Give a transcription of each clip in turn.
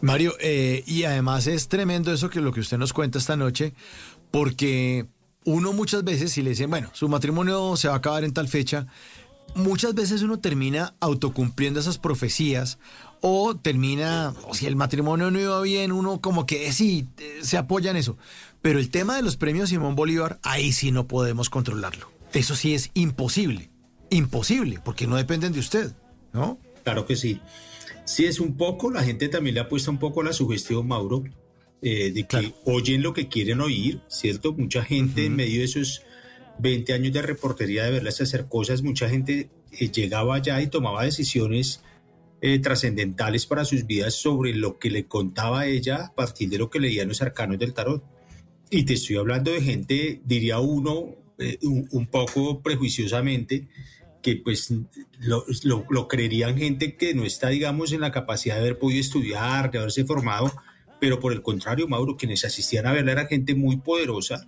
Mario, eh, y además es tremendo eso que lo que usted nos cuenta esta noche, porque uno muchas veces, si le dicen, bueno, su matrimonio se va a acabar en tal fecha, muchas veces uno termina autocumpliendo esas profecías o termina, o si el matrimonio no iba bien, uno como que sí, se apoya en eso. Pero el tema de los premios Simón Bolívar, ahí sí no podemos controlarlo. Eso sí es imposible, imposible, porque no dependen de usted, ¿no? Claro que sí. Sí, es un poco, la gente también le ha puesto un poco la sugestión, Mauro, eh, de que oyen lo que quieren oír, ¿cierto? Mucha gente en medio de esos 20 años de reportería de verlas hacer cosas, mucha gente eh, llegaba allá y tomaba decisiones eh, trascendentales para sus vidas sobre lo que le contaba ella a partir de lo que leían los arcanos del tarot. Y te estoy hablando de gente, diría uno, un, poco prejuiciosamente, que pues lo, lo, creerían gente que no está, digamos, en la capacidad de haber podido estudiar, de haberse formado, pero por el contrario, Mauro, quienes asistían a verla era gente muy poderosa,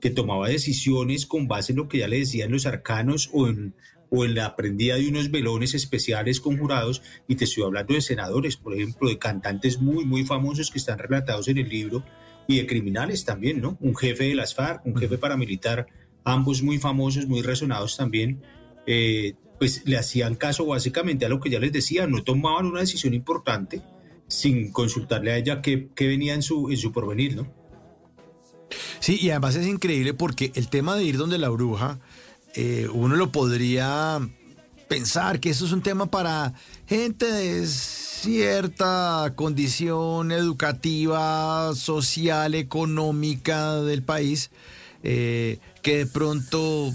que tomaba decisiones con base en lo que ya le decían los arcanos o en, o en la aprendida de unos velones especiales conjurados, y te estoy hablando de senadores, por ejemplo, de cantantes muy, muy famosos que están relatados en el libro, y de criminales también, ¿no? Un jefe de las FARC, un jefe paramilitar, ambos muy famosos, muy resonados también, eh, pues le hacían caso básicamente a lo que ya les decía, no tomaban una decisión importante sin consultarle a ella qué, venía en su, en su porvenir, ¿no? Sí, y además es increíble porque el tema de ir donde la bruja, eh, uno lo podría pensar que eso es un tema para gente de cierta condición educativa, social, económica del país, eh, que de pronto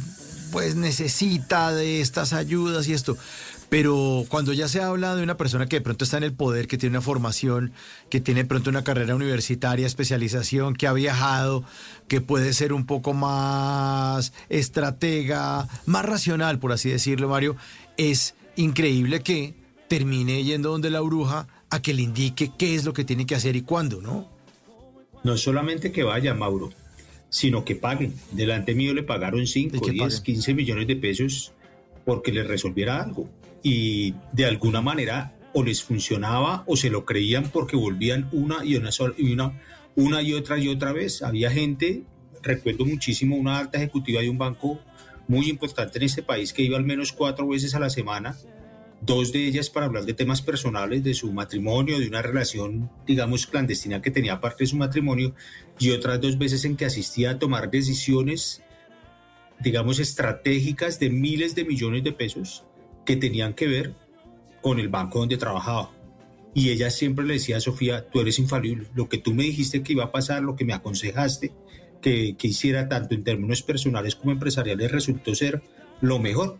pues necesita de estas ayudas y esto. Pero cuando ya se habla de una persona que de pronto está en el poder, que tiene una formación, que tiene de pronto una carrera universitaria, especialización, que ha viajado, que puede ser un poco más estratega, más racional, por así decirlo, Mario, es increíble que termine yendo donde la bruja a que le indique qué es lo que tiene que hacer y cuándo, ¿no? No solamente que vaya, Mauro, sino que paguen. Delante mío le pagaron 5, 10, 15 millones de pesos porque les resolviera algo y de alguna manera o les funcionaba o se lo creían porque volvían una y una, y una, una y otra y otra vez. Había gente, recuerdo muchísimo, una alta ejecutiva de un banco muy importante en este país que iba al menos cuatro veces a la semana, dos de ellas para hablar de temas personales, de su matrimonio, de una relación, digamos, clandestina que tenía aparte de su matrimonio, y otras dos veces en que asistía a tomar decisiones, digamos, estratégicas de miles de millones de pesos que tenían que ver con el banco donde trabajaba. Y ella siempre le decía a Sofía, tú eres infalible, lo que tú me dijiste que iba a pasar, lo que me aconsejaste que, que hiciera tanto en términos personales como empresariales resultó ser lo mejor.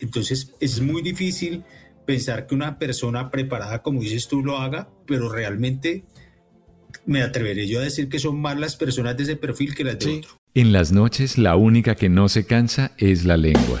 Entonces es muy difícil pensar que una persona preparada, como dices tú, lo haga, pero realmente me atreveré yo a decir que son más las personas de ese perfil que las de otro. En las noches la única que no se cansa es la lengua.